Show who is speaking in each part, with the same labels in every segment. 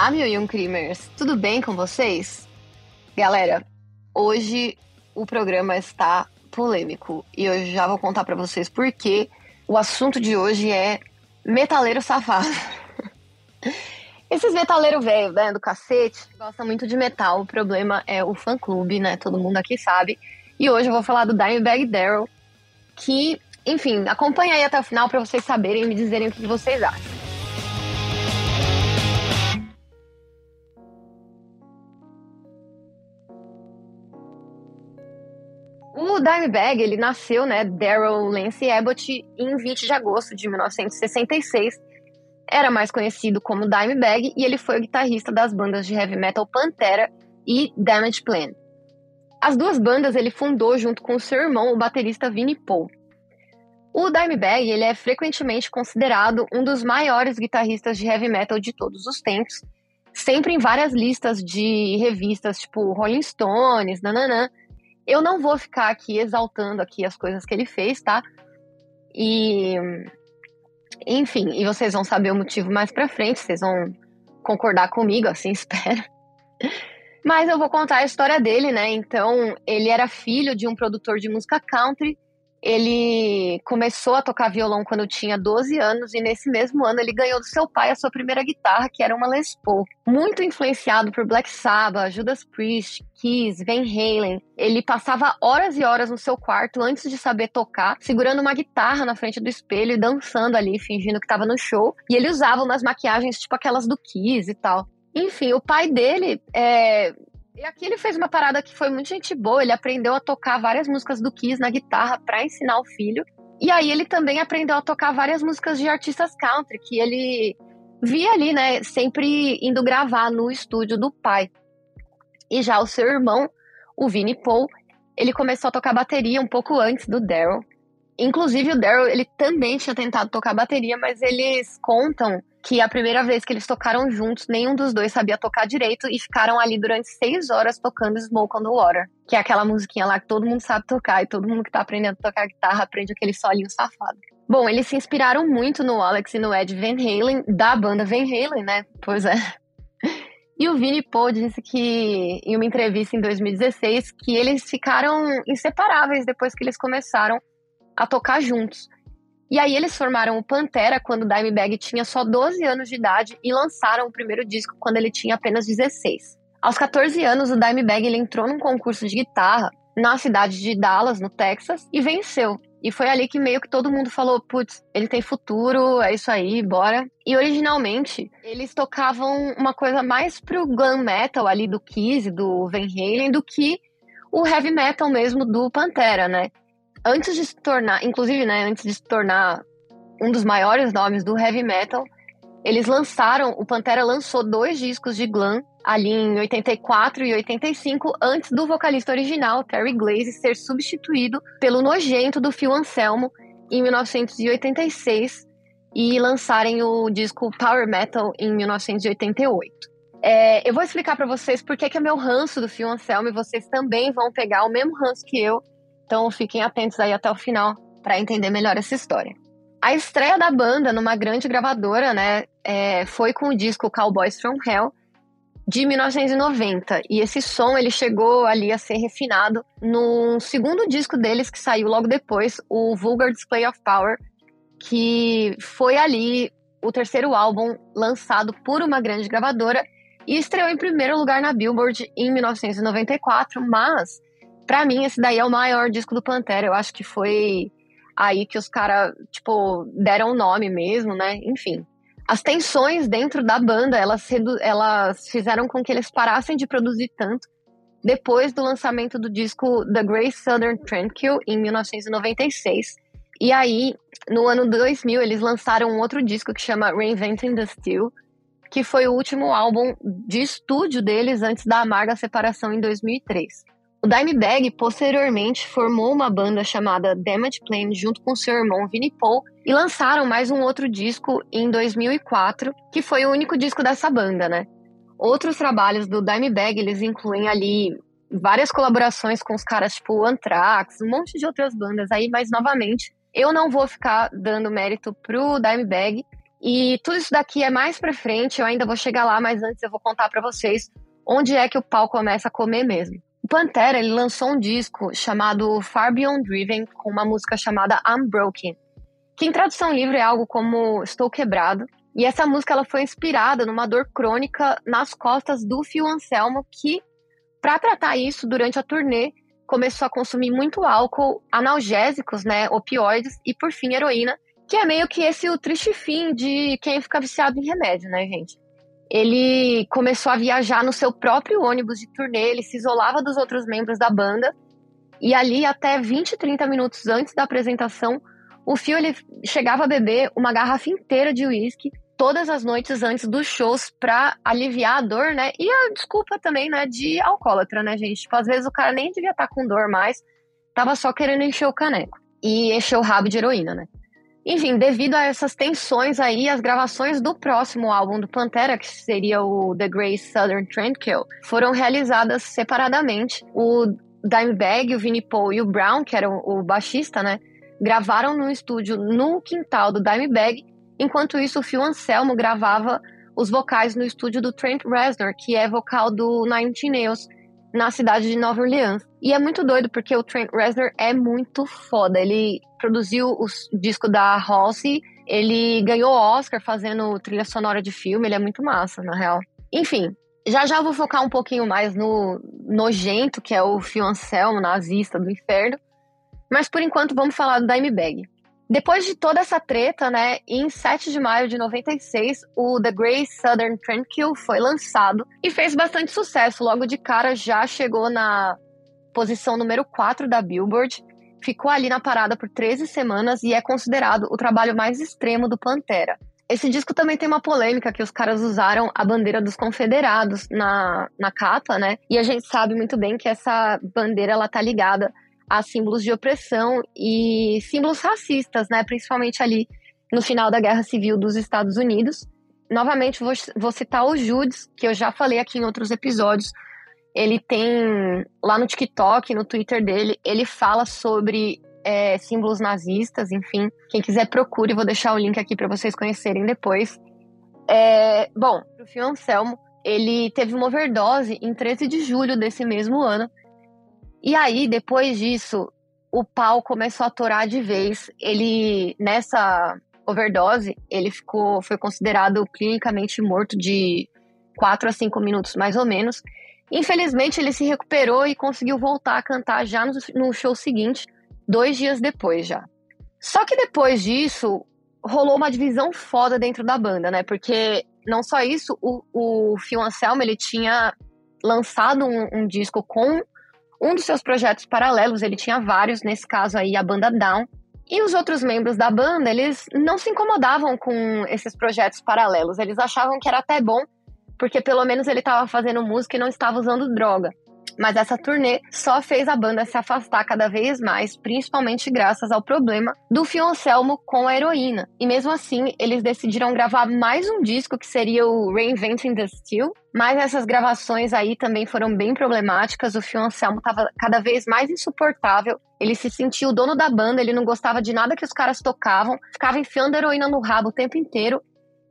Speaker 1: Olá, meu Young Creamers! Tudo bem com vocês? Galera, hoje o programa está polêmico e eu já vou contar para vocês por que o assunto de hoje é metaleiro safado. Esses metaleiros velho, né, do cacete, gostam muito de metal. O problema é o fã-clube, né? Todo mundo aqui sabe. E hoje eu vou falar do Dimebag Daryl, que, enfim, acompanha aí até o final para vocês saberem e me dizerem o que vocês acham. Dimebag, ele nasceu, né, Daryl Lance Abbott, em 20 de agosto de 1966. Era mais conhecido como Dimebag e ele foi o guitarrista das bandas de heavy metal Pantera e Damage Plan. As duas bandas ele fundou junto com seu irmão, o baterista Vinnie Paul. O Dimebag ele é frequentemente considerado um dos maiores guitarristas de heavy metal de todos os tempos, sempre em várias listas de revistas tipo Rolling Stones, nananã, eu não vou ficar aqui exaltando aqui as coisas que ele fez, tá? E enfim, e vocês vão saber o motivo mais pra frente, vocês vão concordar comigo, assim espero. Mas eu vou contar a história dele, né? Então, ele era filho de um produtor de música country ele começou a tocar violão quando tinha 12 anos e nesse mesmo ano ele ganhou do seu pai a sua primeira guitarra, que era uma Les Paul. Muito influenciado por Black Sabbath, Judas Priest, Kiss, Van Halen, ele passava horas e horas no seu quarto antes de saber tocar, segurando uma guitarra na frente do espelho e dançando ali, fingindo que estava no show. E ele usava umas maquiagens tipo aquelas do Kiss e tal. Enfim, o pai dele é, e aqui ele fez uma parada que foi muito gente boa. Ele aprendeu a tocar várias músicas do Kiss na guitarra para ensinar o filho. E aí ele também aprendeu a tocar várias músicas de artistas country que ele via ali, né, sempre indo gravar no estúdio do pai. E já o seu irmão, o Vinnie Paul, ele começou a tocar bateria um pouco antes do Daryl. Inclusive, o Daryl, ele também tinha tentado tocar bateria, mas eles contam que a primeira vez que eles tocaram juntos, nenhum dos dois sabia tocar direito e ficaram ali durante seis horas tocando Smoke on the Water, que é aquela musiquinha lá que todo mundo sabe tocar e todo mundo que tá aprendendo a tocar guitarra aprende aquele solinho safado. Bom, eles se inspiraram muito no Alex e no Ed Van Halen, da banda Van Halen, né? Pois é. E o Vini Paul disse que, em uma entrevista em 2016, que eles ficaram inseparáveis depois que eles começaram a tocar juntos. E aí eles formaram o Pantera quando o Dimebag tinha só 12 anos de idade e lançaram o primeiro disco quando ele tinha apenas 16. Aos 14 anos, o Dimebag ele entrou num concurso de guitarra na cidade de Dallas, no Texas, e venceu. E foi ali que meio que todo mundo falou, putz, ele tem futuro, é isso aí, bora. E originalmente, eles tocavam uma coisa mais pro glam metal ali do Kiss, do Van Halen, do que o heavy metal mesmo do Pantera, né? Antes de se tornar, inclusive, né, antes de se tornar um dos maiores nomes do heavy metal, eles lançaram, o Pantera lançou dois discos de glam ali em 84 e 85, antes do vocalista original, Terry Glaze, ser substituído pelo nojento do Phil Anselmo em 1986 e lançarem o disco Power Metal em 1988. É, eu vou explicar para vocês por que, é meu ranço do Phil Anselmo e vocês também vão pegar o mesmo ranço que eu então fiquem atentos aí até o final para entender melhor essa história. A estreia da banda numa grande gravadora, né, é, foi com o disco Cowboys from Hell de 1990 e esse som ele chegou ali a ser refinado no segundo disco deles que saiu logo depois, o Vulgar Display of Power, que foi ali o terceiro álbum lançado por uma grande gravadora e estreou em primeiro lugar na Billboard em 1994, mas Pra mim, esse daí é o maior disco do Pantera. Eu acho que foi aí que os caras, tipo, deram o nome mesmo, né? Enfim. As tensões dentro da banda, elas, elas fizeram com que eles parassem de produzir tanto depois do lançamento do disco The Great Southern Tranquil, em 1996. E aí, no ano 2000, eles lançaram um outro disco que chama Reinventing the Steel, que foi o último álbum de estúdio deles antes da amarga separação em 2003. O Dimebag posteriormente formou uma banda chamada Damage Plan junto com seu irmão Vinnie Paul e lançaram mais um outro disco em 2004, que foi o único disco dessa banda, né? Outros trabalhos do Dimebag, eles incluem ali várias colaborações com os caras tipo Anthrax, um monte de outras bandas aí, mas novamente, eu não vou ficar dando mérito pro Dimebag, E tudo isso daqui é mais pra frente, eu ainda vou chegar lá, mas antes eu vou contar para vocês onde é que o pau começa a comer mesmo. O Pantera, ele lançou um disco chamado Far Beyond Driven, com uma música chamada Unbroken, que em tradução livre é algo como Estou Quebrado. E essa música ela foi inspirada numa dor crônica nas costas do Phil Anselmo, que, para tratar isso durante a turnê, começou a consumir muito álcool, analgésicos, né, opioides e, por fim, heroína, que é meio que esse o triste fim de quem fica viciado em remédio, né, gente? Ele começou a viajar no seu próprio ônibus de turnê, ele se isolava dos outros membros da banda, e ali, até 20, 30 minutos antes da apresentação, o Phil ele chegava a beber uma garrafa inteira de uísque todas as noites antes dos shows pra aliviar a dor, né? E a desculpa também, né, de alcoólatra, né, gente? Tipo, às vezes o cara nem devia estar tá com dor mais, tava só querendo encher o caneco. E encher o rabo de heroína, né? Enfim, devido a essas tensões aí, as gravações do próximo álbum do Pantera, que seria o The Grey Southern Trendkill, foram realizadas separadamente. O Dimebag, o Vinnie Paul e o Brown, que era o baixista, né, gravaram no estúdio no quintal do Dimebag, enquanto isso o Phil Anselmo gravava os vocais no estúdio do Trent Reznor, que é vocal do Nine Inch Nails, na cidade de Nova Orleans. E é muito doido porque o Trent Reznor é muito foda. Ele produziu o disco da Halsey, ele ganhou Oscar fazendo trilha sonora de filme, ele é muito massa, na real. Enfim, já já vou focar um pouquinho mais no nojento, que é o Phil Anselmo, nazista do inferno. Mas por enquanto vamos falar do Dimebag. Depois de toda essa treta, né, em 7 de maio de 96, o The Grey Southern Trendkill foi lançado e fez bastante sucesso. Logo de cara já chegou na posição número 4 da Billboard, ficou ali na parada por 13 semanas e é considerado o trabalho mais extremo do Pantera. Esse disco também tem uma polêmica que os caras usaram a bandeira dos confederados na, na capa, né? E a gente sabe muito bem que essa bandeira ela tá ligada a símbolos de opressão e símbolos racistas, né? Principalmente ali no final da Guerra Civil dos Estados Unidos. Novamente, vou, vou citar o Judes, que eu já falei aqui em outros episódios. Ele tem lá no TikTok, no Twitter dele, ele fala sobre é, símbolos nazistas, enfim. Quem quiser procure, vou deixar o link aqui para vocês conhecerem depois. É, bom, o Fio Anselmo, ele teve uma overdose em 13 de julho desse mesmo ano e aí, depois disso, o pau começou a torar de vez. Ele, nessa overdose, ele ficou, foi considerado clinicamente morto de 4 a 5 minutos, mais ou menos. Infelizmente, ele se recuperou e conseguiu voltar a cantar já no, no show seguinte, dois dias depois já. Só que depois disso, rolou uma divisão foda dentro da banda, né? Porque não só isso, o, o Phil Anselmo, ele tinha lançado um, um disco com um dos seus projetos paralelos, ele tinha vários, nesse caso aí a banda Down. E os outros membros da banda, eles não se incomodavam com esses projetos paralelos. Eles achavam que era até bom, porque pelo menos ele estava fazendo música e não estava usando droga. Mas essa turnê só fez a banda se afastar cada vez mais, principalmente graças ao problema do Phil Anselmo com a heroína. E mesmo assim, eles decidiram gravar mais um disco que seria o Reinventing the Steel. Mas essas gravações aí também foram bem problemáticas. O Phil Anselmo estava cada vez mais insuportável. Ele se sentia o dono da banda, ele não gostava de nada que os caras tocavam, ficava enfiando heroína no rabo o tempo inteiro.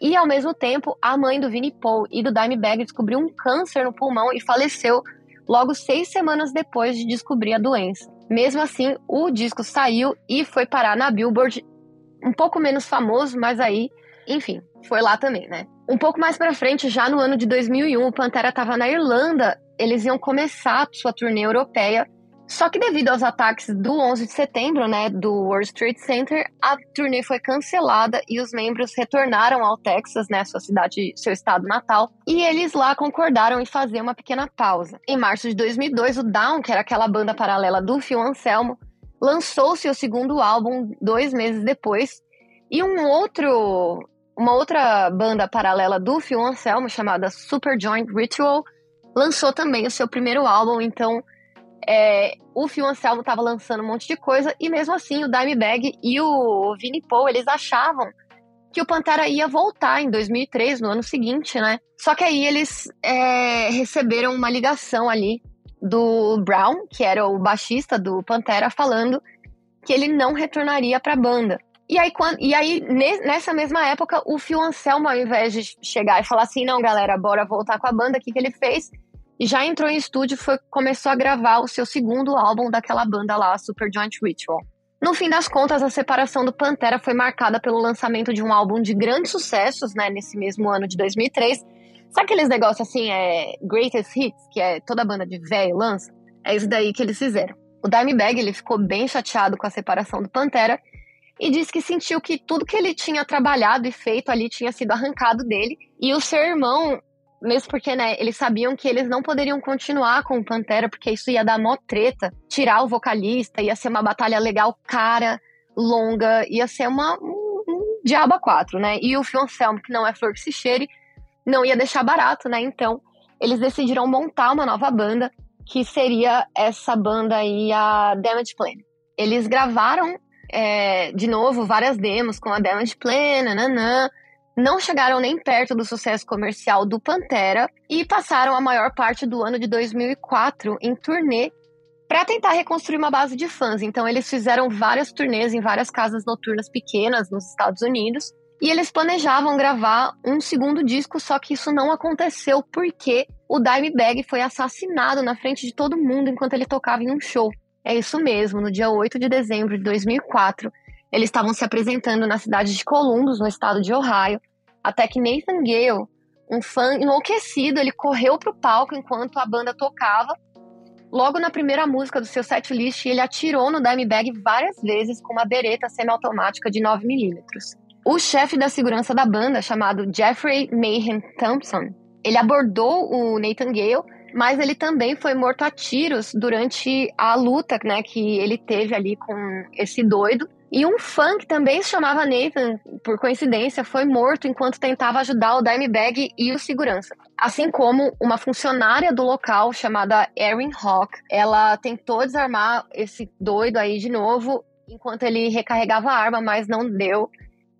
Speaker 1: E ao mesmo tempo, a mãe do Vinnie Paul e do Dimebag descobriu um câncer no pulmão e faleceu logo seis semanas depois de descobrir a doença. Mesmo assim, o disco saiu e foi parar na Billboard, um pouco menos famoso, mas aí, enfim, foi lá também, né? Um pouco mais para frente, já no ano de 2001, o Pantera estava na Irlanda, eles iam começar sua turnê europeia só que devido aos ataques do 11 de setembro, né, do World Trade Center, a turnê foi cancelada e os membros retornaram ao Texas, né, sua cidade, seu estado natal, e eles lá concordaram em fazer uma pequena pausa. Em março de 2002, o Down, que era aquela banda paralela do Phil Anselmo, lançou seu segundo álbum dois meses depois, e um outro, uma outra banda paralela do Phil Anselmo, chamada Super Joint Ritual, lançou também o seu primeiro álbum, então é, o Phil Anselmo estava lançando um monte de coisa e mesmo assim o Dimebag e o Vinnie Paul, eles achavam que o Pantera ia voltar em 2003, no ano seguinte, né? Só que aí eles é, receberam uma ligação ali do Brown, que era o baixista do Pantera, falando que ele não retornaria para a banda. E aí, quando, e aí, nessa mesma época, o Phil Anselmo, ao invés de chegar e falar assim, não, galera, bora voltar com a banda, o que, que ele fez? Já entrou em estúdio e começou a gravar o seu segundo álbum daquela banda lá, Super Joint Ritual. No fim das contas, a separação do Pantera foi marcada pelo lançamento de um álbum de grandes sucessos, né, nesse mesmo ano de 2003. Sabe aqueles negócios assim, é Greatest Hits, que é toda banda de velho lança? É isso daí que eles fizeram. O Dimebag, ele ficou bem chateado com a separação do Pantera e disse que sentiu que tudo que ele tinha trabalhado e feito ali tinha sido arrancado dele. E o seu irmão, mesmo porque, né, eles sabiam que eles não poderiam continuar com o Pantera, porque isso ia dar mó treta, tirar o vocalista, ia ser uma batalha legal cara, longa, ia ser uma um, um diaba quatro, né? E o Phil Anselmo, que não é flor que se cheire, não ia deixar barato, né? Então, eles decidiram montar uma nova banda, que seria essa banda aí, a Damage Plan. Eles gravaram é, de novo, várias demos com a Damage Plan, nananã. Não chegaram nem perto do sucesso comercial do Pantera e passaram a maior parte do ano de 2004 em turnê para tentar reconstruir uma base de fãs. Então, eles fizeram várias turnês em várias casas noturnas pequenas nos Estados Unidos. E eles planejavam gravar um segundo disco, só que isso não aconteceu porque o Dimebag foi assassinado na frente de todo mundo enquanto ele tocava em um show. É isso mesmo, no dia 8 de dezembro de 2004, eles estavam se apresentando na cidade de Columbus, no estado de Ohio, até que Nathan Gale, um fã enlouquecido, ele correu para o palco enquanto a banda tocava. Logo na primeira música do seu setlist, ele atirou no Dimebag várias vezes com uma bereta semiautomática de 9mm. O chefe da segurança da banda, chamado Jeffrey Mayhem Thompson, ele abordou o Nathan Gale mas ele também foi morto a tiros durante a luta, né, que ele teve ali com esse doido. E um fã que também se chamava Nathan, por coincidência, foi morto enquanto tentava ajudar o Dimebag e o segurança. Assim como uma funcionária do local chamada Erin Hawk, ela tentou desarmar esse doido aí de novo enquanto ele recarregava a arma, mas não deu.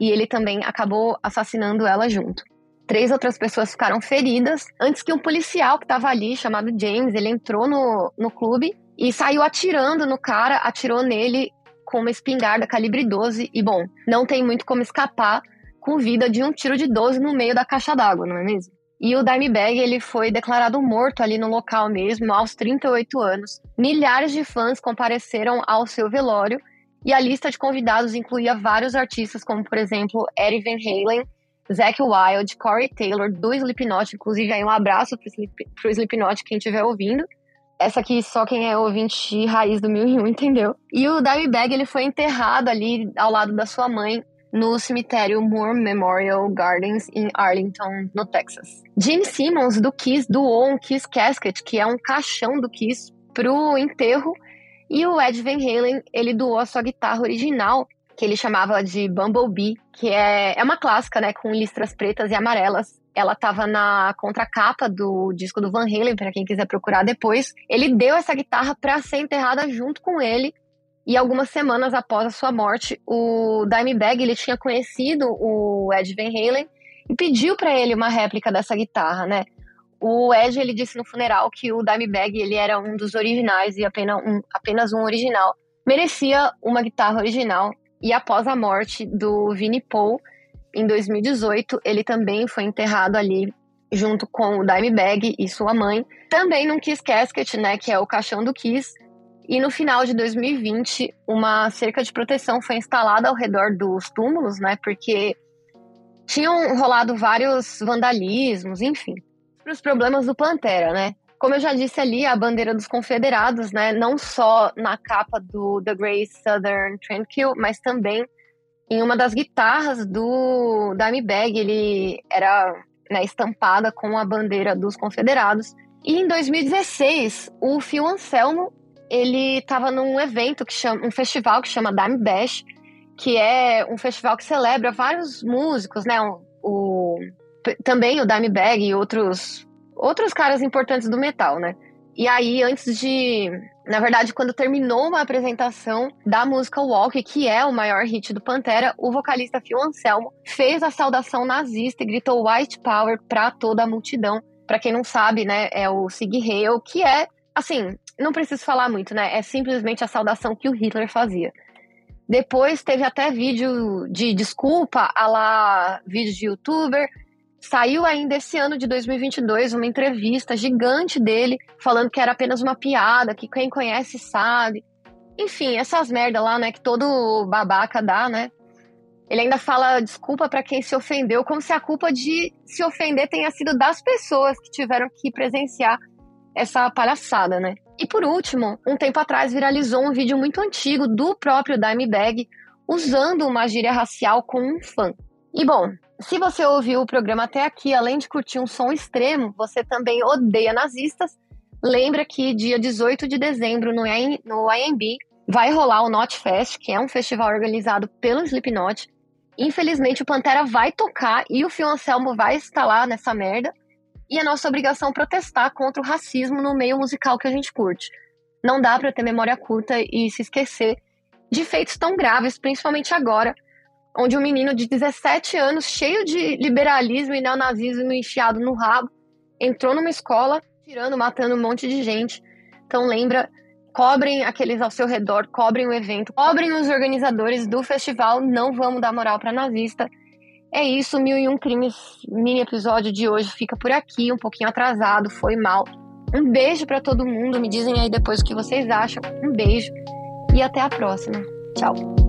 Speaker 1: E ele também acabou assassinando ela junto. Três outras pessoas ficaram feridas antes que um policial que estava ali, chamado James, ele entrou no, no clube e saiu atirando no cara, atirou nele com uma espingarda calibre 12 e, bom, não tem muito como escapar com vida de um tiro de 12 no meio da caixa d'água, não é mesmo? E o Dimebag, ele foi declarado morto ali no local mesmo, aos 38 anos. Milhares de fãs compareceram ao seu velório e a lista de convidados incluía vários artistas, como, por exemplo, Eddie Van Halen, Zack Wild, Corey Taylor, do Slipknot, inclusive aí um abraço pro, Slip, pro Slipknot, quem estiver ouvindo. Essa aqui só quem é ouvinte raiz do 1001 entendeu. E o Dimebag, ele foi enterrado ali ao lado da sua mãe no cemitério Moore Memorial Gardens em Arlington, no Texas. Gene Simmons, do Kiss, doou um Kiss Casket, que é um caixão do Kiss, pro enterro. E o Ed Van Halen, ele doou a sua guitarra original, que ele chamava de Bumblebee, que é, é uma clássica, né, com listras pretas e amarelas. Ela estava na contracapa do disco do Van Halen, para quem quiser procurar depois. Ele deu essa guitarra para ser enterrada junto com ele. E algumas semanas após a sua morte, o Dimebag ele tinha conhecido o Ed Van Halen e pediu para ele uma réplica dessa guitarra, né? O Ed ele disse no funeral que o Dimebag ele era um dos originais e apenas um, apenas um original. Merecia uma guitarra original e após a morte do Vinnie Paul, em 2018, ele também foi enterrado ali junto com o Dimebag e sua mãe, também num Kiss Casket, né, que é o caixão do Kiss. E no final de 2020, uma cerca de proteção foi instalada ao redor dos túmulos, né, porque tinham rolado vários vandalismos, enfim, para os problemas do Pantera, né? Como eu já disse ali, a bandeira dos confederados, né, não só na capa do The Great Southern Tranquil, mas também em uma das guitarras do Dimebag, ele era né, estampada com a bandeira dos confederados. E em 2016, o Phil Anselmo, ele estava num evento que chama, um festival que chama Dime Bash, que é um festival que celebra vários músicos, né, o, o também o Dimebag e outros outros caras importantes do metal, né? E aí, antes de. Na verdade, quando terminou uma apresentação da música Walk, que é o maior hit do Pantera, o vocalista Phil Anselmo fez a saudação nazista e gritou White Power para toda a multidão. Para quem não sabe, né, é o Sig Heil, que é, assim, não preciso falar muito, né? É simplesmente a saudação que o Hitler fazia. Depois teve até vídeo de desculpa, a lá vídeo de youtuber. Saiu ainda esse ano de 2022 uma entrevista gigante dele falando que era apenas uma piada, que quem conhece sabe. Enfim, essas merda lá, né, que todo babaca dá, né? Ele ainda fala desculpa para quem se ofendeu, como se a culpa de se ofender tenha sido das pessoas que tiveram que presenciar essa palhaçada, né? E por último, um tempo atrás viralizou um vídeo muito antigo do próprio Dimebag usando uma gíria racial com um fã. E bom, se você ouviu o programa até aqui, além de curtir um som extremo, você também odeia nazistas, lembra que dia 18 de dezembro no, no IMB vai rolar o Not Fest, que é um festival organizado pelo Slipknot, Infelizmente, o Pantera vai tocar e o Fio Anselmo vai estar lá nessa merda. E é nossa obrigação protestar contra o racismo no meio musical que a gente curte. Não dá para ter memória curta e se esquecer de feitos tão graves, principalmente agora, onde um menino de 17 anos, cheio de liberalismo e neonazismo enfiado no rabo, entrou numa escola, tirando, matando um monte de gente. Então lembra cobrem aqueles ao seu redor, cobrem o evento, cobrem os organizadores do festival, não vamos dar moral para nazista. É isso, Mil e Um Crimes, mini episódio de hoje fica por aqui, um pouquinho atrasado, foi mal. Um beijo para todo mundo, me dizem aí depois o que vocês acham. Um beijo e até a próxima. Tchau.